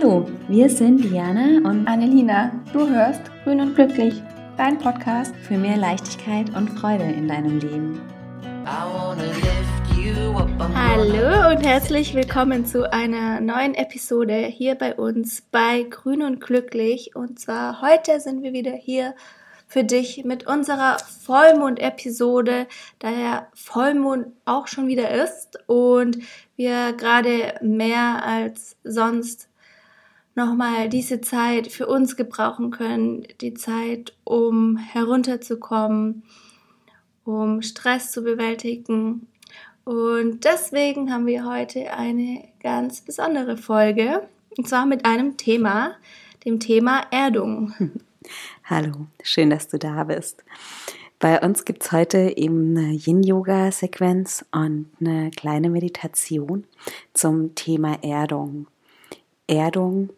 Hallo, wir sind Diana und Annelina. Du hörst Grün und Glücklich, dein Podcast für mehr Leichtigkeit und Freude in deinem Leben. Hallo und herzlich willkommen zu einer neuen Episode hier bei uns bei Grün und Glücklich. Und zwar heute sind wir wieder hier für dich mit unserer Vollmond-Episode, da der Vollmond auch schon wieder ist und wir gerade mehr als sonst nochmal diese Zeit für uns gebrauchen können, die Zeit, um herunterzukommen, um Stress zu bewältigen. Und deswegen haben wir heute eine ganz besondere Folge, und zwar mit einem Thema, dem Thema Erdung. Hallo, schön, dass du da bist. Bei uns gibt es heute eben eine Yin-Yoga-Sequenz und eine kleine Meditation zum Thema Erdung. Erdung,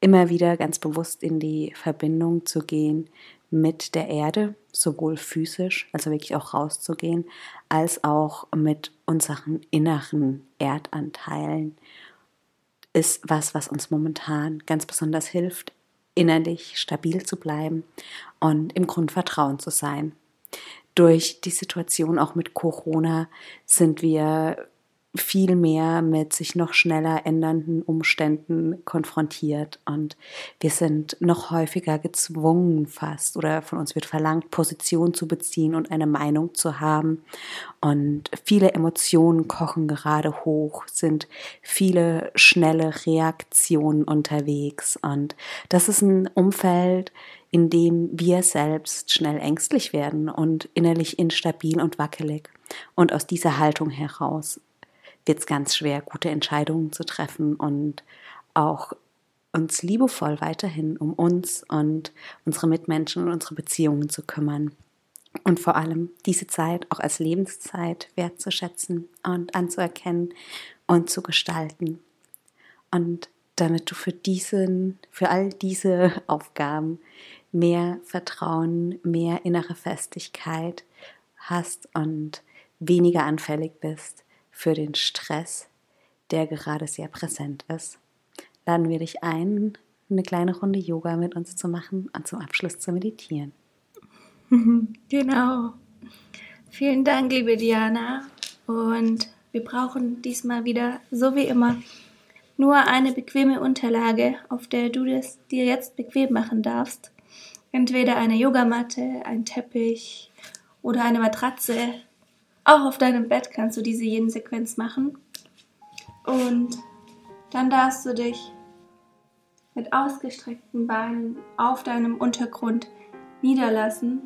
immer wieder ganz bewusst in die Verbindung zu gehen mit der Erde, sowohl physisch, also wirklich auch rauszugehen, als auch mit unseren inneren Erdanteilen, ist was, was uns momentan ganz besonders hilft, innerlich stabil zu bleiben und im Grundvertrauen zu sein. Durch die Situation auch mit Corona sind wir viel mehr mit sich noch schneller ändernden Umständen konfrontiert. Und wir sind noch häufiger gezwungen fast oder von uns wird verlangt, Position zu beziehen und eine Meinung zu haben. Und viele Emotionen kochen gerade hoch, sind viele schnelle Reaktionen unterwegs. Und das ist ein Umfeld, in dem wir selbst schnell ängstlich werden und innerlich instabil und wackelig. Und aus dieser Haltung heraus wird es ganz schwer, gute Entscheidungen zu treffen und auch uns liebevoll weiterhin um uns und unsere Mitmenschen und unsere Beziehungen zu kümmern. Und vor allem diese Zeit auch als Lebenszeit wertzuschätzen und anzuerkennen und zu gestalten. Und damit du für diesen, für all diese Aufgaben mehr Vertrauen, mehr innere Festigkeit hast und weniger anfällig bist für den Stress, der gerade sehr präsent ist, laden wir dich ein, eine kleine Runde Yoga mit uns zu machen und zum Abschluss zu meditieren. Genau. Vielen Dank, liebe Diana. Und wir brauchen diesmal wieder, so wie immer, nur eine bequeme Unterlage, auf der du es dir jetzt bequem machen darfst. Entweder eine Yogamatte, ein Teppich oder eine Matratze, auch auf deinem Bett kannst du diese Yin-Sequenz machen. Und dann darfst du dich mit ausgestreckten Beinen auf deinem Untergrund niederlassen.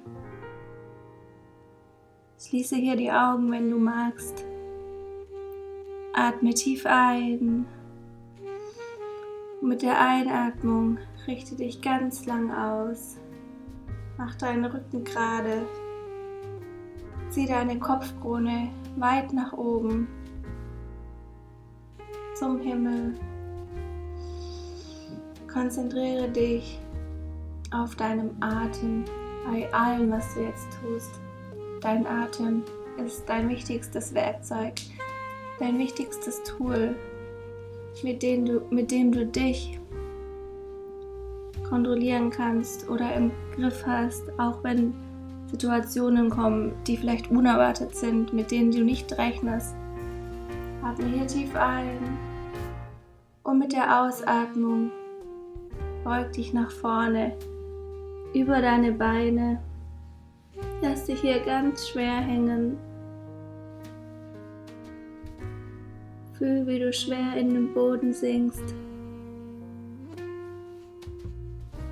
Schließe hier die Augen, wenn du magst. Atme tief ein. Mit der Einatmung richte dich ganz lang aus. Mach deinen Rücken gerade. Zieh deine Kopfkrone weit nach oben zum Himmel. Konzentriere dich auf deinem Atem bei allem, was du jetzt tust. Dein Atem ist dein wichtigstes Werkzeug, dein wichtigstes Tool, mit dem du, mit dem du dich kontrollieren kannst oder im Griff hast, auch wenn Situationen kommen, die vielleicht unerwartet sind, mit denen du nicht rechnest. Atme hier tief ein und mit der Ausatmung beug dich nach vorne über deine Beine. Lass dich hier ganz schwer hängen. Fühl, wie du schwer in den Boden sinkst.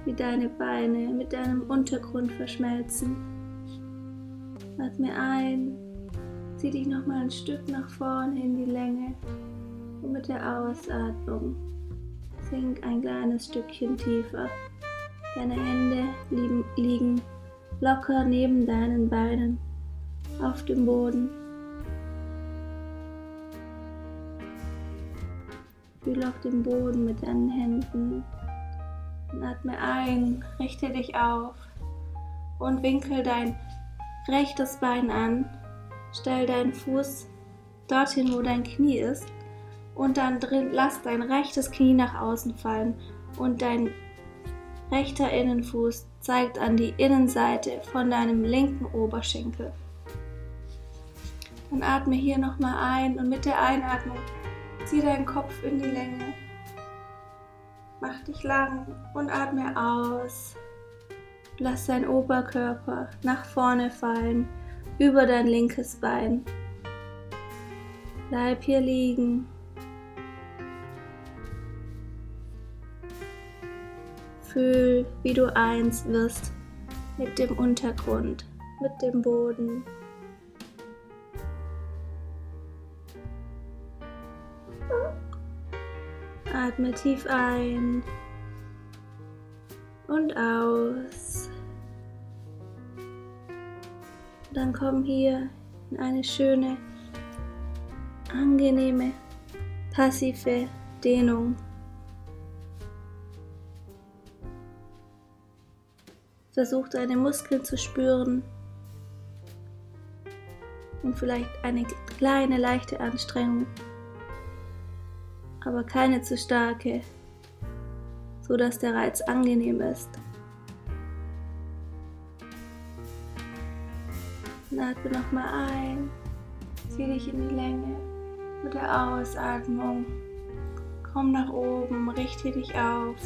Wie deine Beine mit deinem Untergrund verschmelzen. Atme ein, zieh dich noch mal ein Stück nach vorne in die Länge und mit der Ausatmung sink ein kleines Stückchen tiefer. Deine Hände liegen, liegen locker neben deinen Beinen auf dem Boden. Fühl auf dem Boden mit deinen Händen und atme ein, richte dich auf und winkel dein rechtes Bein an, stell deinen Fuß dorthin, wo dein Knie ist Und dann drin, lass dein rechtes Knie nach außen fallen und dein rechter Innenfuß zeigt an die Innenseite von deinem linken Oberschenkel. Dann atme hier nochmal ein und mit der Einatmung zieh deinen Kopf in die Länge. Mach dich lang und atme aus. Lass deinen Oberkörper nach vorne fallen, über dein linkes Bein. Bleib hier liegen. Fühl, wie du eins wirst mit dem Untergrund, mit dem Boden. Atme tief ein und aus. Dann komm hier in eine schöne, angenehme, passive Dehnung. Versuch deine Muskeln zu spüren und vielleicht eine kleine leichte Anstrengung aber keine zu starke, so dass der Reiz angenehm ist. Und atme nochmal ein, zieh dich in die Länge mit der Ausatmung. Komm nach oben, richte dich auf,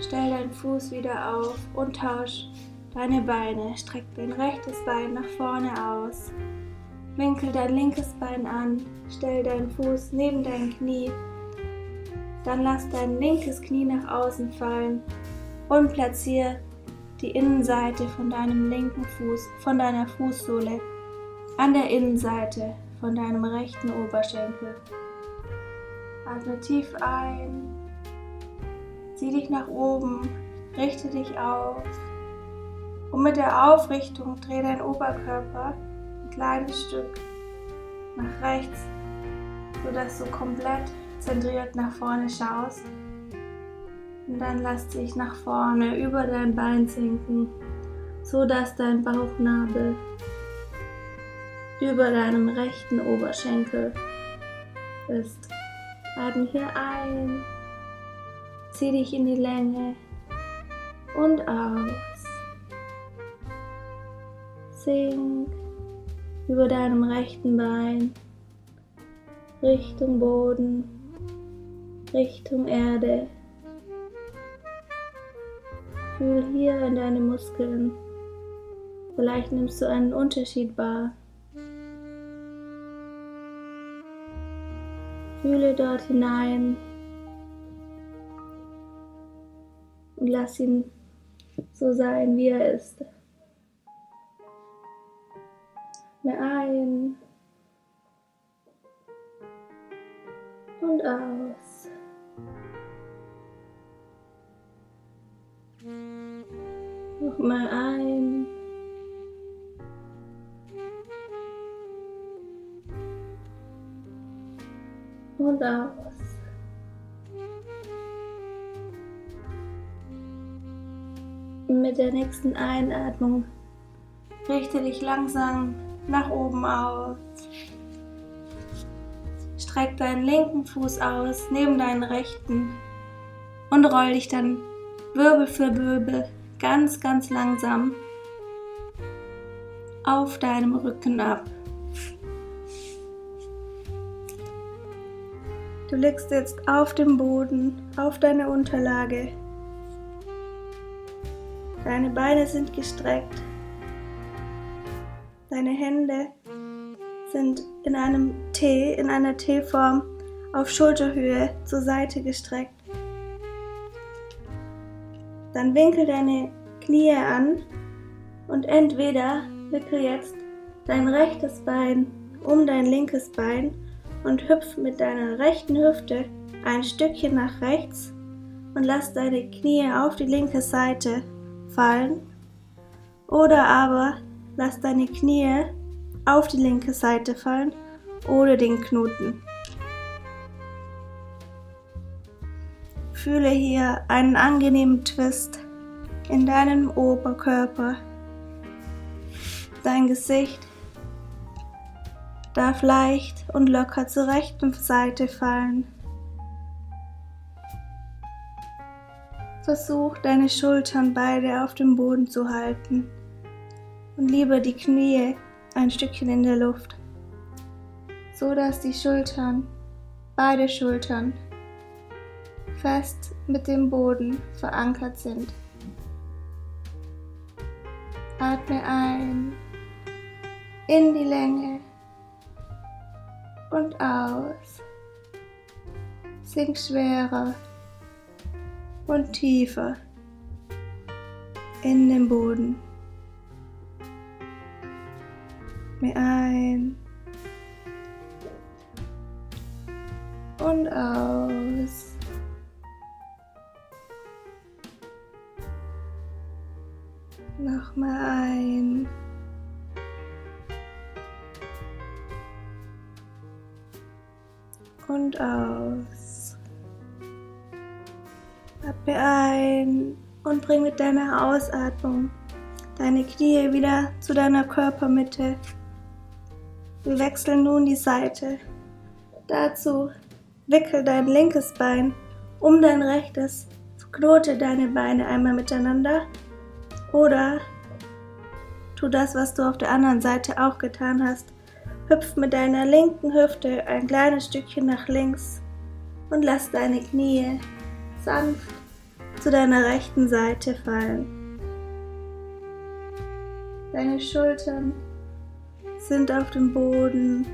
stell deinen Fuß wieder auf und tausch deine Beine. Streck dein rechtes Bein nach vorne aus. Winkel dein linkes Bein an, stell deinen Fuß neben dein Knie dann lass dein linkes Knie nach außen fallen und platziere die Innenseite von deinem linken Fuß, von deiner Fußsohle an der Innenseite von deinem rechten Oberschenkel. Atme tief ein, zieh dich nach oben, richte dich auf. Und mit der Aufrichtung dreh dein Oberkörper ein kleines Stück nach rechts, sodass du komplett zentriert nach vorne schaust. Und dann lass dich nach vorne über dein Bein sinken, so dass dein Bauchnabel über deinem rechten Oberschenkel ist. Atme hier ein, zieh dich in die Länge und aus. Sink über deinem rechten Bein Richtung Boden. Richtung Erde. Fühl hier in deine Muskeln. Vielleicht nimmst du einen Unterschied wahr. Fühle dort hinein und lass ihn so sein, wie er ist. Mehr ein und aus. Nochmal ein. Und aus. mit der nächsten Einatmung richte dich langsam nach oben aus. Streck deinen linken Fuß aus neben deinen rechten und roll dich dann Wirbel für Wirbel ganz, ganz langsam auf deinem Rücken ab. Du liegst jetzt auf dem Boden, auf deiner Unterlage. Deine Beine sind gestreckt. Deine Hände sind in einem T, in einer T-Form auf Schulterhöhe zur Seite gestreckt. Dann winkel deine Knie an und entweder wickel jetzt dein rechtes Bein um dein linkes Bein und hüpf mit deiner rechten Hüfte ein Stückchen nach rechts und lass deine Knie auf die linke Seite fallen. Oder aber lass deine Knie auf die linke Seite fallen ohne den Knoten. Fühle hier einen angenehmen Twist in deinem Oberkörper. Dein Gesicht darf leicht und locker zur rechten Seite fallen. Versuch deine Schultern beide auf dem Boden zu halten und lieber die Knie ein Stückchen in der Luft, so dass die Schultern, beide Schultern fest mit dem Boden verankert sind. Atme ein in die Länge und aus. Sink schwerer und tiefer in den Boden. Atme ein und aus. Nochmal ein. Und aus. Atme ein und bring mit deiner Ausatmung deine Knie wieder zu deiner Körpermitte. Wir wechseln nun die Seite. Dazu wickel dein linkes Bein um dein rechtes, knote deine Beine einmal miteinander oder tu das, was du auf der anderen Seite auch getan hast. Hüpf mit deiner linken Hüfte ein kleines Stückchen nach links und lass deine Knie sanft zu deiner rechten Seite fallen. Deine Schultern sind auf dem Boden.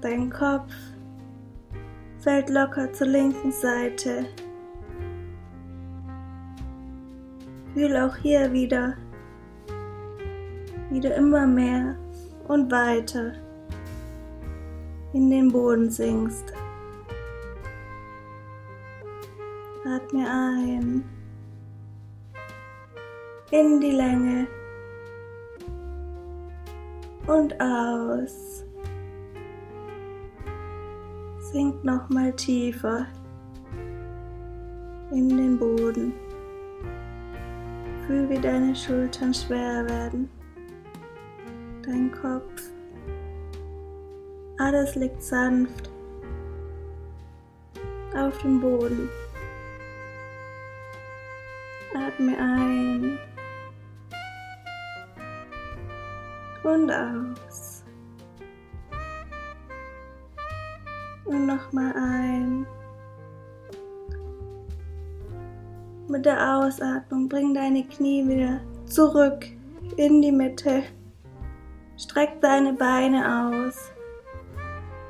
Dein Kopf fällt locker zur linken Seite. Fühl auch hier wieder, wieder immer mehr und weiter in den Boden sinkst. Atme ein in die Länge und aus. Sink nochmal tiefer in den Boden. Fühl, wie deine Schultern schwer werden. Dein Kopf. Alles liegt sanft auf dem Boden. Atme ein und aus. Und nochmal ein. Mit der Ausatmung bring deine Knie wieder zurück in die Mitte. Streck deine Beine aus.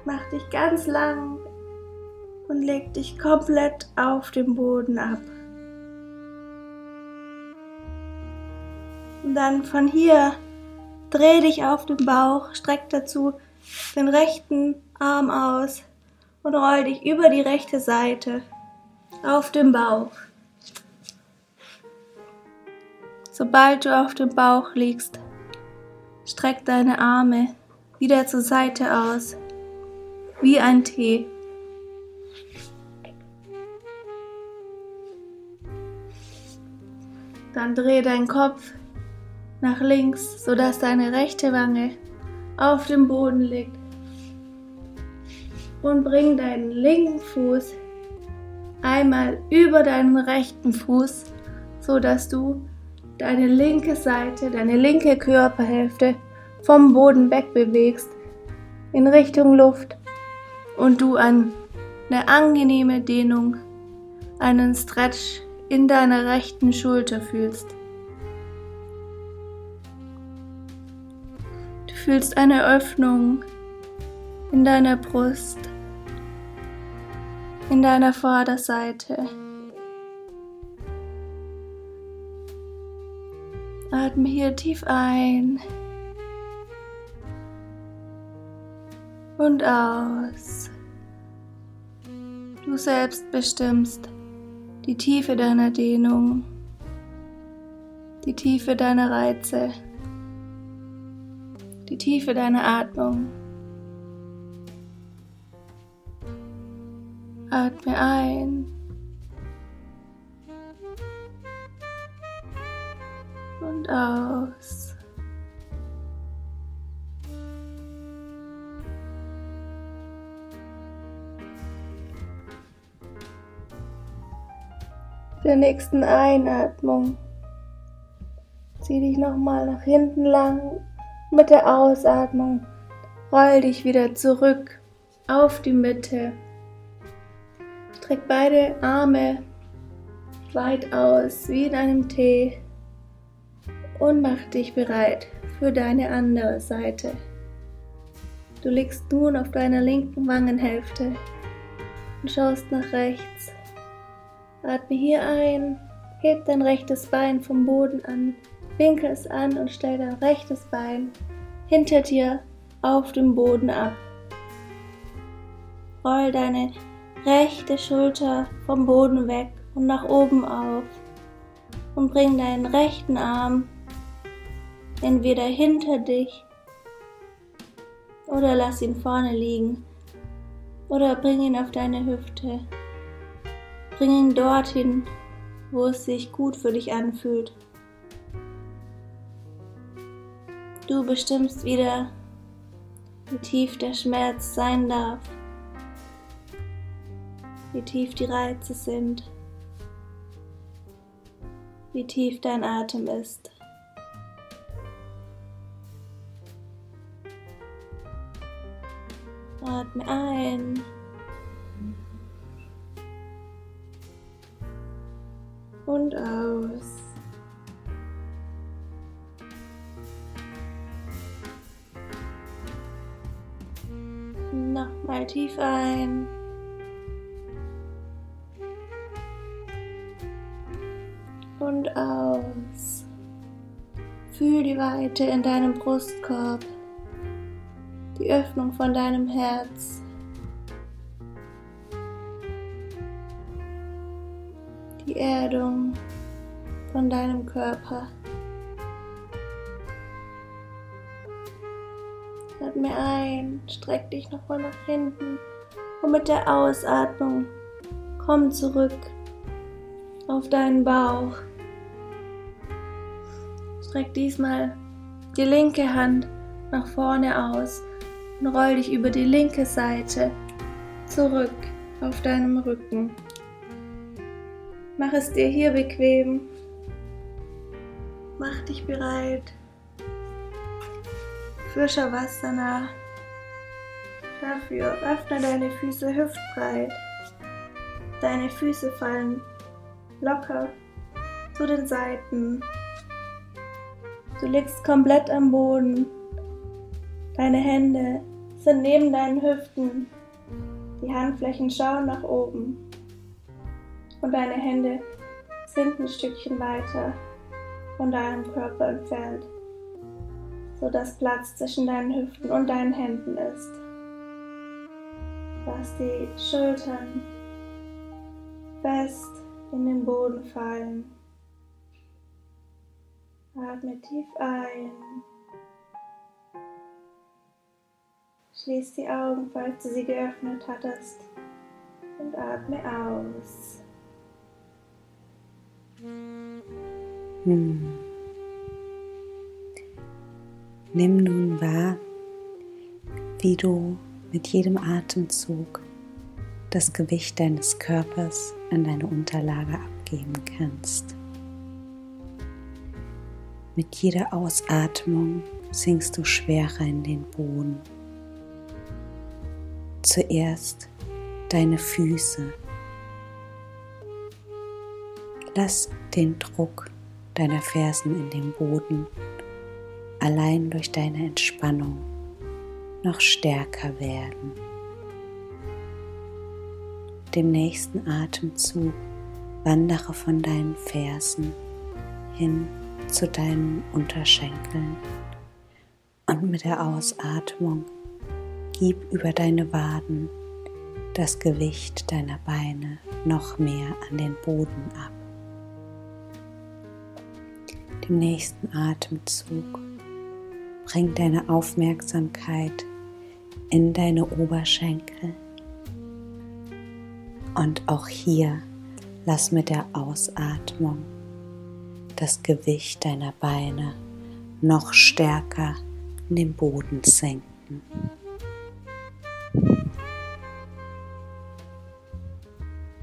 Mach dich ganz lang und leg dich komplett auf dem Boden ab. Und dann von hier dreh dich auf den Bauch, streck dazu den rechten Arm aus und roll dich über die rechte Seite auf den Bauch. Sobald du auf dem Bauch liegst, streck deine Arme wieder zur Seite aus, wie ein T. Dann dreh deinen Kopf nach links, sodass deine rechte Wange auf dem Boden liegt. Und bring deinen linken Fuß einmal über deinen rechten Fuß, sodass du deine linke Seite, deine linke Körperhälfte vom Boden wegbewegst in Richtung Luft und du eine angenehme Dehnung, einen Stretch in deiner rechten Schulter fühlst. Du fühlst eine Öffnung in deiner Brust, in deiner Vorderseite. Atme hier tief ein und aus. Du selbst bestimmst die Tiefe deiner Dehnung, die Tiefe deiner Reize, die Tiefe deiner Atmung. Atme ein und aus. der nächsten Einatmung zieh dich nochmal nach hinten lang. Mit der Ausatmung roll dich wieder zurück auf die Mitte. Streck beide Arme weit aus wie in einem T und mach dich bereit für deine andere Seite. Du liegst nun auf deiner linken Wangenhälfte und schaust nach rechts. Atme hier ein, heb dein rechtes Bein vom Boden an, winkel es an und stell dein rechtes Bein hinter dir auf dem Boden ab. Roll deine rechte Schulter vom Boden weg und nach oben auf und bring deinen rechten Arm entweder hinter dich oder lass ihn vorne liegen oder bring ihn auf deine Hüfte. Bring ihn dorthin, wo es sich gut für dich anfühlt. Du bestimmst wieder, wie tief der Schmerz sein darf, wie tief die Reize sind, wie tief dein Atem ist. Atme ein. Und aus. Nochmal tief ein. Und aus. Fühl die Weite in deinem Brustkorb die Öffnung von deinem Herz. Die Erdung von deinem Körper. Atme ein, streck dich nochmal nach hinten und mit der Ausatmung komm zurück auf deinen Bauch. Streck diesmal die linke Hand nach vorne aus und roll dich über die linke Seite zurück auf deinem Rücken. Mach es dir hier bequem. Mach dich bereit für Shavasana. Dafür öffne deine Füße hüftbreit. Deine Füße fallen locker zu den Seiten. Du liegst komplett am Boden Deine Hände sind neben deinen Hüften. Die Handflächen schauen nach oben. Und deine Hände sind ein Stückchen weiter von deinem Körper entfernt, sodass Platz zwischen deinen Hüften und deinen Händen ist. Lass die Schultern fest in den Boden fallen. Atme tief ein. Schließ die Augen, falls du sie geöffnet hattest, und atme aus. Hm. Nimm nun wahr, wie du mit jedem Atemzug das Gewicht deines Körpers an deine Unterlage abgeben kannst. Mit jeder Ausatmung sinkst du schwerer in den Boden zuerst deine Füße. Lass den Druck deiner Fersen in den Boden allein durch deine Entspannung noch stärker werden. Dem nächsten Atemzug wandere von deinen Fersen hin zu deinen Unterschenkeln und mit der Ausatmung Gib über deine Waden das Gewicht deiner Beine noch mehr an den Boden ab. Dem nächsten Atemzug bring deine Aufmerksamkeit in deine Oberschenkel und auch hier lass mit der Ausatmung das Gewicht deiner Beine noch stärker in den Boden senken.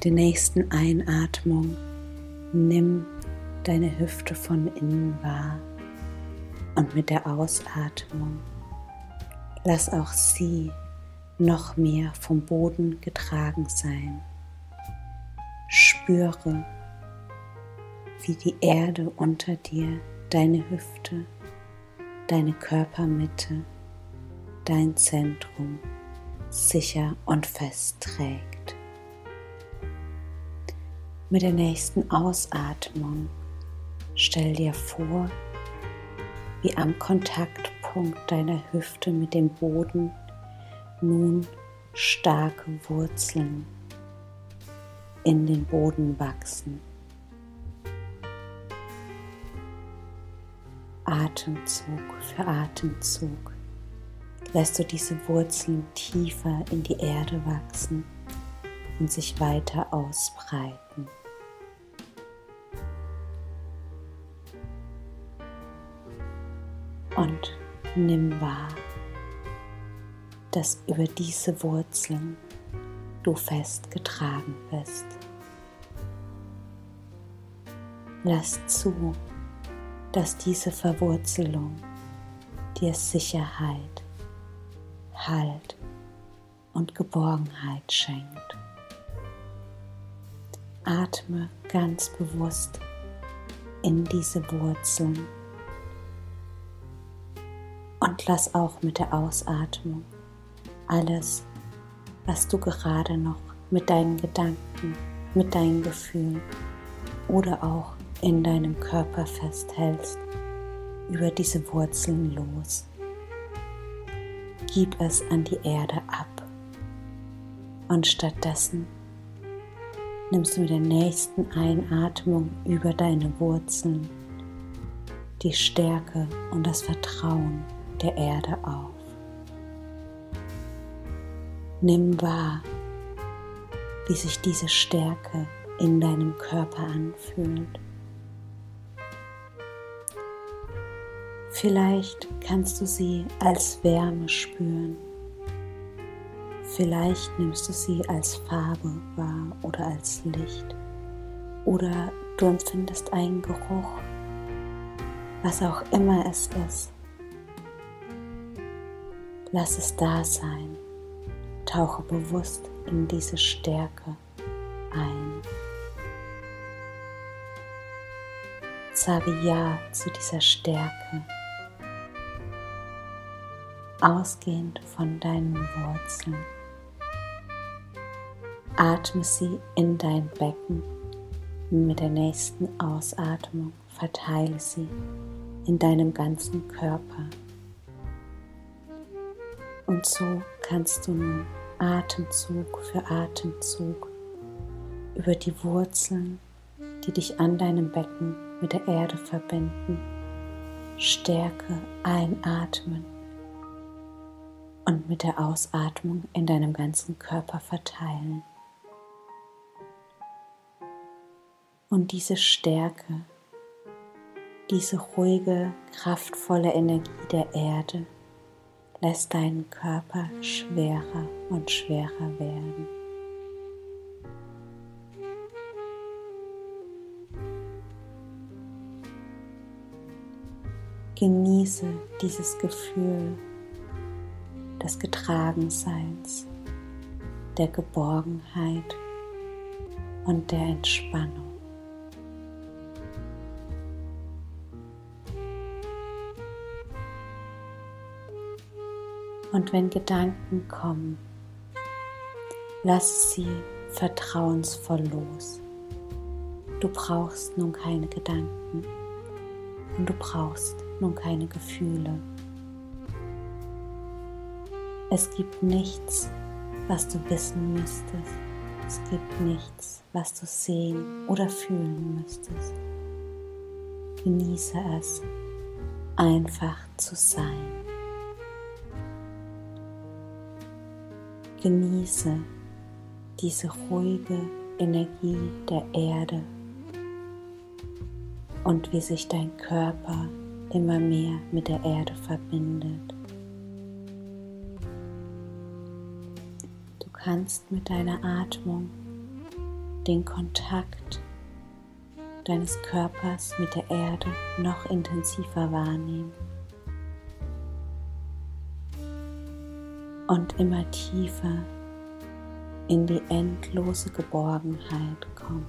Der nächsten Einatmung Nimm deine Hüfte von innen wahr und mit der Ausatmung lass auch sie noch mehr vom Boden getragen sein. Spüre, wie die Erde unter dir deine Hüfte, deine Körpermitte, dein Zentrum sicher und fest trägt. Mit der nächsten Ausatmung stell dir vor, wie am Kontaktpunkt deiner Hüfte mit dem Boden nun starke Wurzeln in den Boden wachsen. Atemzug für Atemzug lässt du diese Wurzeln tiefer in die Erde wachsen und sich weiter ausbreiten. Und nimm wahr, dass über diese Wurzeln du festgetragen bist. Lass zu, dass diese Verwurzelung dir Sicherheit, Halt und Geborgenheit schenkt. Atme ganz bewusst in diese Wurzeln und lass auch mit der Ausatmung alles, was du gerade noch mit deinen Gedanken, mit deinen Gefühlen oder auch in deinem Körper festhältst, über diese Wurzeln los. Gib es an die Erde ab und stattdessen nimmst du mit der nächsten Einatmung über deine Wurzeln die Stärke und das Vertrauen der Erde auf. Nimm wahr, wie sich diese Stärke in deinem Körper anfühlt. Vielleicht kannst du sie als Wärme spüren. Vielleicht nimmst du sie als Farbe wahr oder als Licht. Oder du empfindest einen Geruch, was auch immer es ist. Lass es da sein. Tauche bewusst in diese Stärke ein. Sage Ja zu dieser Stärke, ausgehend von deinen Wurzeln. Atme sie in dein Becken. Mit der nächsten Ausatmung verteile sie in deinem ganzen Körper. Und so kannst du nun Atemzug für Atemzug über die Wurzeln, die dich an deinem Becken mit der Erde verbinden, Stärke einatmen und mit der Ausatmung in deinem ganzen Körper verteilen. Und diese Stärke, diese ruhige, kraftvolle Energie der Erde lässt deinen Körper schwerer und schwerer werden. Genieße dieses Gefühl des Getragenseins, der Geborgenheit und der Entspannung. Und wenn Gedanken kommen, lass sie vertrauensvoll los. Du brauchst nun keine Gedanken und du brauchst nun keine Gefühle. Es gibt nichts, was du wissen müsstest. Es gibt nichts, was du sehen oder fühlen müsstest. Genieße es, einfach zu sein. Genieße diese ruhige Energie der Erde und wie sich dein Körper immer mehr mit der Erde verbindet. Du kannst mit deiner Atmung den Kontakt deines Körpers mit der Erde noch intensiver wahrnehmen. Und immer tiefer in die endlose Geborgenheit kommen.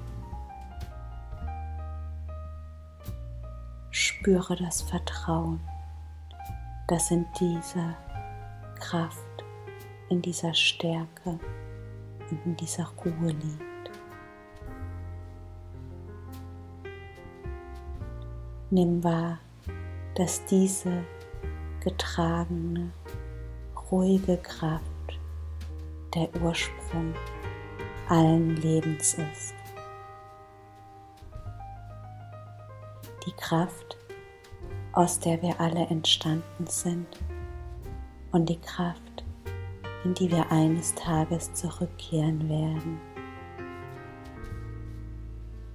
Spüre das Vertrauen, das in dieser Kraft, in dieser Stärke und in dieser Ruhe liegt. Nimm wahr, dass diese getragene, ruhige Kraft der Ursprung allen Lebens ist. Die Kraft, aus der wir alle entstanden sind und die Kraft, in die wir eines Tages zurückkehren werden.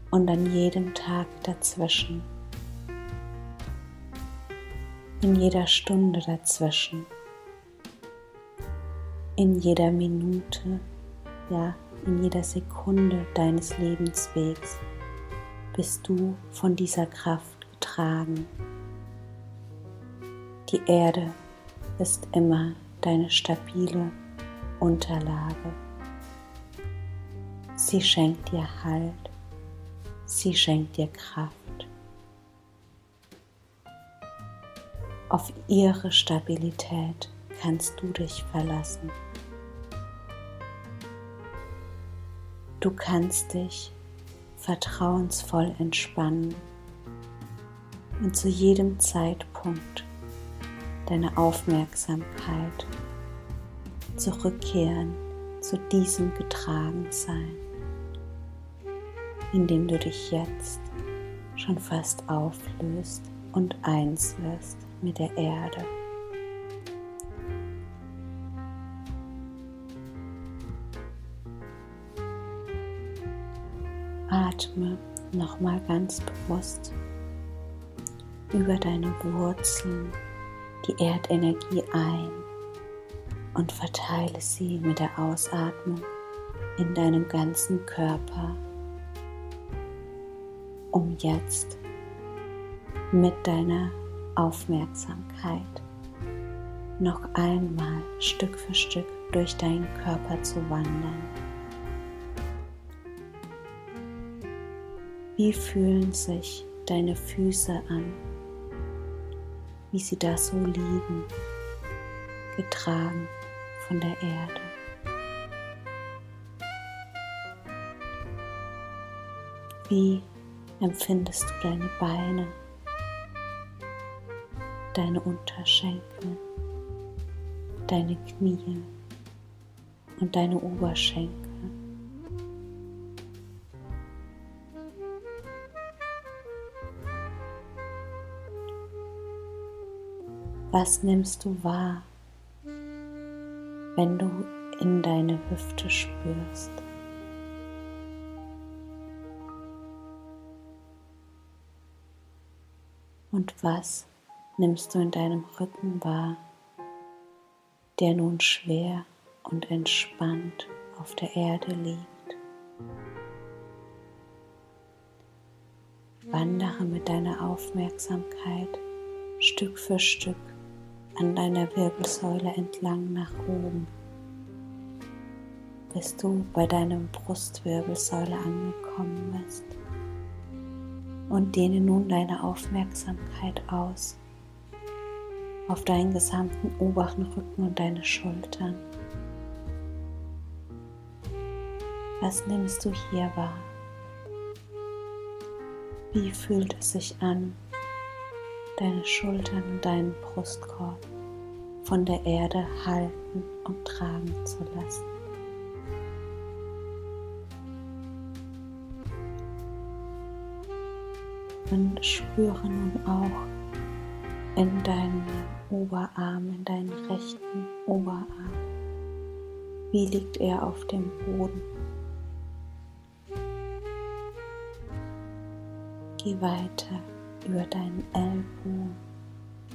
Und an jedem Tag dazwischen, in jeder Stunde dazwischen, in jeder Minute, ja, in jeder Sekunde deines Lebenswegs bist du von dieser Kraft getragen. Die Erde ist immer deine stabile Unterlage. Sie schenkt dir Halt, sie schenkt dir Kraft. Auf ihre Stabilität kannst du dich verlassen. Du kannst dich vertrauensvoll entspannen und zu jedem Zeitpunkt deine Aufmerksamkeit zurückkehren zu diesem Getragensein, indem du dich jetzt schon fast auflöst und eins wirst mit der Erde. Atme nochmal ganz bewusst über deine Wurzeln die Erdenergie ein und verteile sie mit der Ausatmung in deinem ganzen Körper, um jetzt mit deiner Aufmerksamkeit noch einmal Stück für Stück durch deinen Körper zu wandern. Wie fühlen sich deine Füße an, wie sie da so liegen, getragen von der Erde? Wie empfindest du deine Beine, deine Unterschenkel, deine Knie und deine Oberschenkel? Was nimmst du wahr, wenn du in deine Hüfte spürst? Und was nimmst du in deinem Rücken wahr, der nun schwer und entspannt auf der Erde liegt? Wandere mit deiner Aufmerksamkeit Stück für Stück an deiner Wirbelsäule entlang nach oben, bis du bei deiner Brustwirbelsäule angekommen bist und dehne nun deine Aufmerksamkeit aus auf deinen gesamten oberen Rücken und deine Schultern. Was nimmst du hier wahr? Wie fühlt es sich an, deine Schultern und deinen Brustkorb von der Erde halten und tragen zu lassen. Und spüre nun auch in deinen Oberarm, in deinen rechten Oberarm. Wie liegt er auf dem Boden? Geh weiter über deinen Ellbogen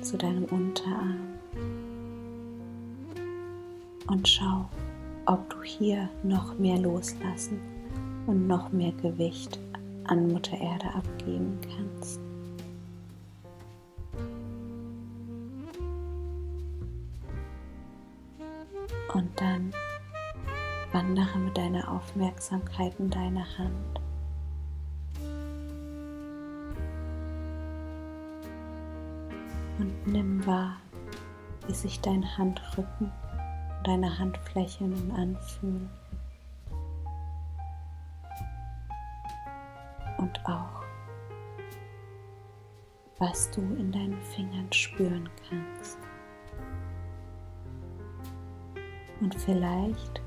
zu deinem Unterarm und schau, ob du hier noch mehr loslassen und noch mehr Gewicht an Mutter Erde abgeben kannst. Und dann wandere mit deiner Aufmerksamkeit in deine Hand. Nimm wahr, wie sich dein Handrücken und deine Handfläche nun anfühlen. Und auch, was du in deinen Fingern spüren kannst. Und vielleicht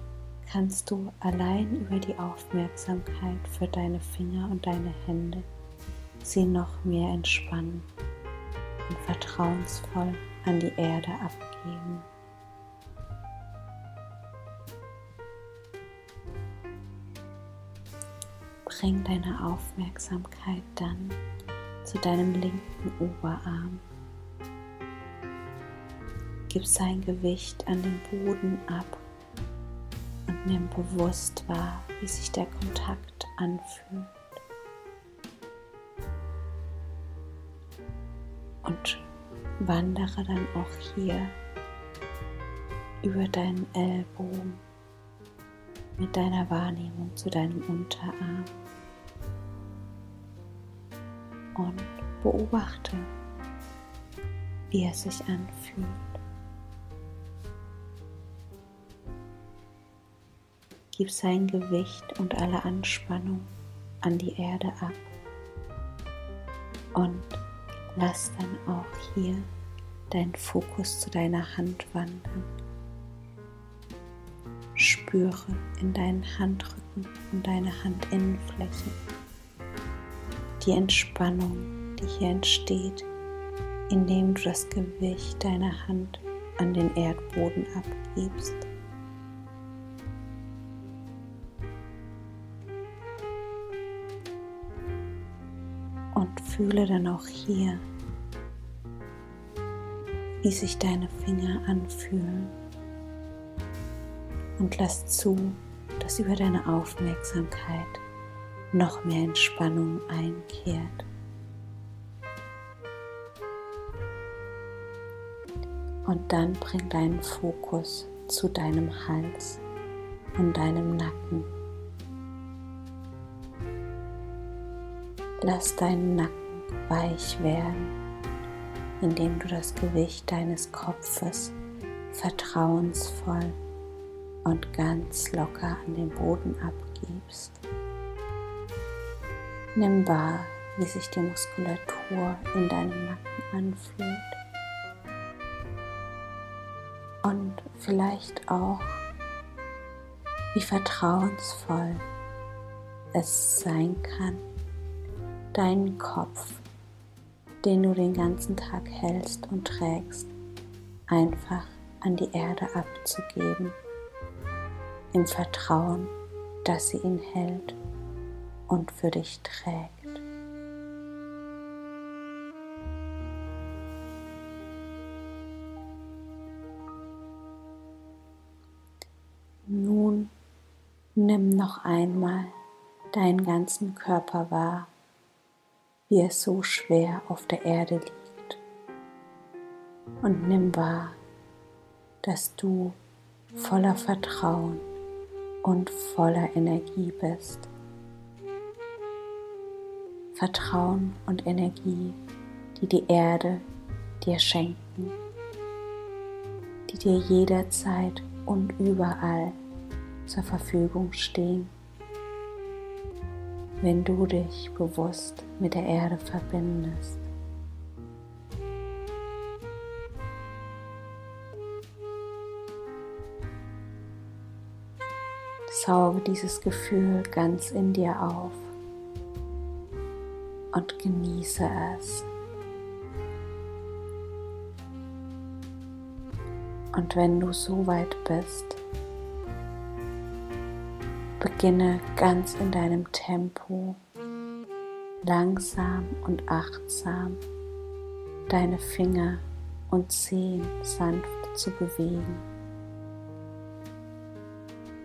kannst du allein über die Aufmerksamkeit für deine Finger und deine Hände sie noch mehr entspannen und vertrauensvoll an die Erde abgeben. Bring deine Aufmerksamkeit dann zu deinem linken Oberarm. Gib sein Gewicht an den Boden ab und nimm bewusst wahr, wie sich der Kontakt anfühlt. Und wandere dann auch hier über deinen Ellbogen mit deiner Wahrnehmung zu deinem Unterarm und beobachte, wie er sich anfühlt. Gib sein Gewicht und alle Anspannung an die Erde ab und lass dann auch hier deinen Fokus zu deiner Hand wandern. Spüre in deinen Handrücken und deine Handinnenfläche die Entspannung, die hier entsteht, indem du das Gewicht deiner Hand an den Erdboden abgibst. Fühle dann auch hier, wie sich deine Finger anfühlen. Und lass zu, dass über deine Aufmerksamkeit noch mehr Entspannung einkehrt. Und dann bring deinen Fokus zu deinem Hals und deinem Nacken. Lass deinen Nacken weich werden, indem du das Gewicht deines Kopfes vertrauensvoll und ganz locker an den Boden abgibst. Nimm wahr, wie sich die Muskulatur in deinem Nacken anfühlt. Und vielleicht auch, wie vertrauensvoll es sein kann, deinen Kopf, den du den ganzen Tag hältst und trägst, einfach an die Erde abzugeben, im Vertrauen, dass sie ihn hält und für dich trägt. Nun nimm noch einmal deinen ganzen Körper wahr, wie er so schwer auf der Erde liegt. Und nimm wahr, dass du voller Vertrauen und voller Energie bist. Vertrauen und Energie, die die Erde dir schenken, die dir jederzeit und überall zur Verfügung stehen, wenn du dich bewusst mit der Erde verbindest. Sauge dieses Gefühl ganz in dir auf und genieße es. Und wenn du so weit bist, beginne ganz in deinem Tempo, langsam und achtsam deine Finger und Zehen sanft zu bewegen.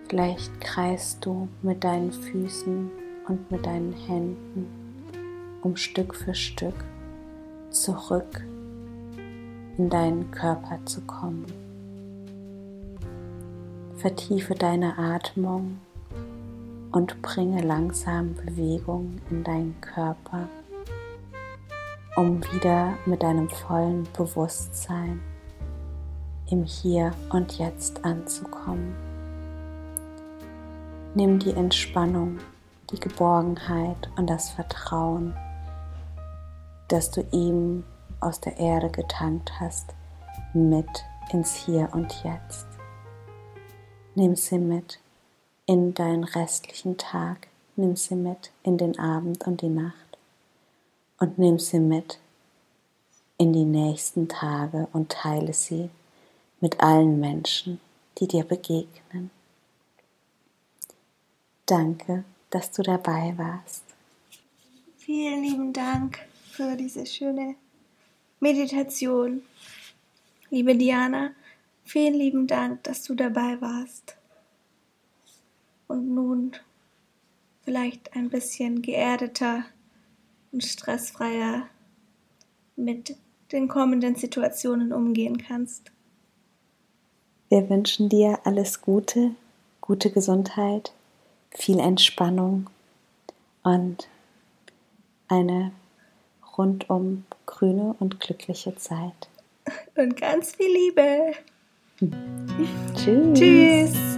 Vielleicht kreist du mit deinen Füßen und mit deinen Händen, um Stück für Stück zurück in deinen Körper zu kommen. Vertiefe deine Atmung und bringe langsam Bewegung in deinen Körper, um wieder mit deinem vollen Bewusstsein im Hier und Jetzt anzukommen. Nimm die Entspannung, die Geborgenheit und das Vertrauen, das du ihm aus der Erde getankt hast, mit ins Hier und Jetzt. Nimm sie mit in deinen restlichen Tag, nimm sie mit in den Abend und die Nacht und nimm sie mit in die nächsten Tage und teile sie mit allen Menschen, die dir begegnen. Danke, dass du dabei warst. Vielen lieben Dank für diese schöne Meditation. Liebe Diana, vielen lieben Dank, dass du dabei warst. Und nun vielleicht ein bisschen geerdeter und stressfreier mit den kommenden Situationen umgehen kannst. Wir wünschen dir alles Gute, gute Gesundheit, viel Entspannung und eine rundum grüne und glückliche Zeit. Und ganz viel Liebe. Tschüss. Tschüss.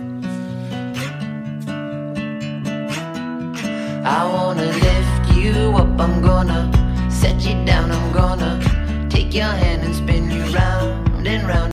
I wanna lift you up, I'm gonna set you down, I'm gonna take your hand and spin you round and round